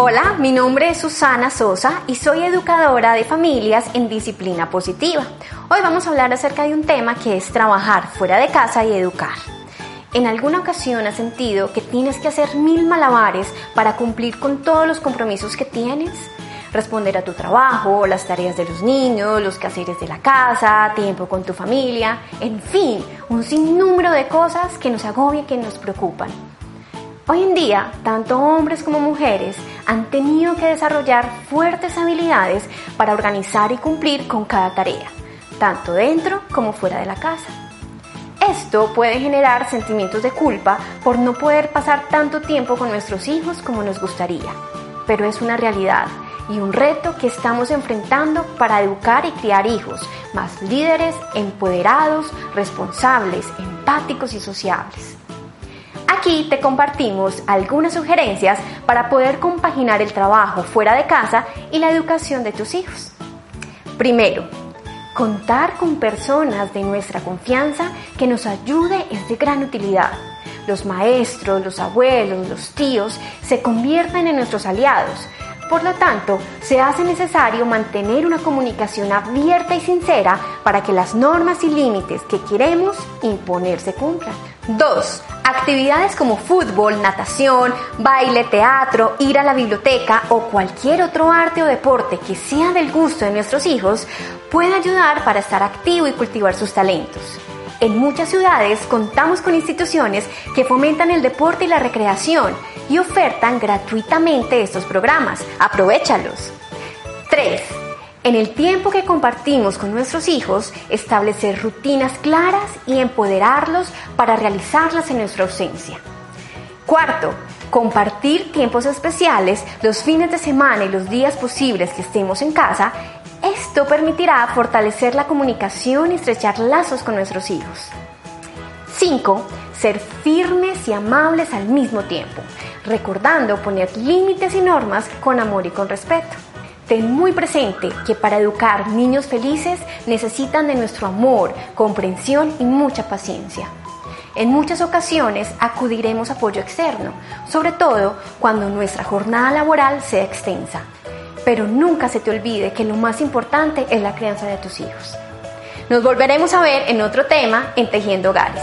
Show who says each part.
Speaker 1: Hola, mi nombre es Susana Sosa y soy educadora de familias en disciplina positiva. Hoy vamos a hablar acerca de un tema que es trabajar fuera de casa y educar. ¿En alguna ocasión has sentido que tienes que hacer mil malabares para cumplir con todos los compromisos que tienes? Responder a tu trabajo, las tareas de los niños, los quehaceres de la casa, tiempo con tu familia, en fin, un sinnúmero de cosas que nos agobian, que nos preocupan. Hoy en día, tanto hombres como mujeres han tenido que desarrollar fuertes habilidades para organizar y cumplir con cada tarea, tanto dentro como fuera de la casa. Esto puede generar sentimientos de culpa por no poder pasar tanto tiempo con nuestros hijos como nos gustaría, pero es una realidad y un reto que estamos enfrentando para educar y criar hijos más líderes, empoderados, responsables, empáticos y sociables. Aquí te compartimos algunas sugerencias para poder compaginar el trabajo fuera de casa y la educación de tus hijos. Primero, contar con personas de nuestra confianza que nos ayude es de gran utilidad. Los maestros, los abuelos, los tíos se convierten en nuestros aliados. Por lo tanto, se hace necesario mantener una comunicación abierta y sincera para que las normas y límites que queremos imponer se cumplan. 2. Actividades como fútbol, natación, baile, teatro, ir a la biblioteca o cualquier otro arte o deporte que sea del gusto de nuestros hijos puede ayudar para estar activo y cultivar sus talentos. En muchas ciudades contamos con instituciones que fomentan el deporte y la recreación y ofertan gratuitamente estos programas. Aprovechalos. 3. En el tiempo que compartimos con nuestros hijos, establecer rutinas claras y empoderarlos para realizarlas en nuestra ausencia. Cuarto, compartir tiempos especiales los fines de semana y los días posibles que estemos en casa. Esto permitirá fortalecer la comunicación y estrechar lazos con nuestros hijos. 5. Ser firmes y amables al mismo tiempo, recordando poner límites y normas con amor y con respeto. Ten muy presente que para educar niños felices necesitan de nuestro amor, comprensión y mucha paciencia. En muchas ocasiones acudiremos a apoyo externo, sobre todo cuando nuestra jornada laboral sea extensa. Pero nunca se te olvide que lo más importante es la crianza de tus hijos. Nos volveremos a ver en otro tema en Tejiendo Hogares.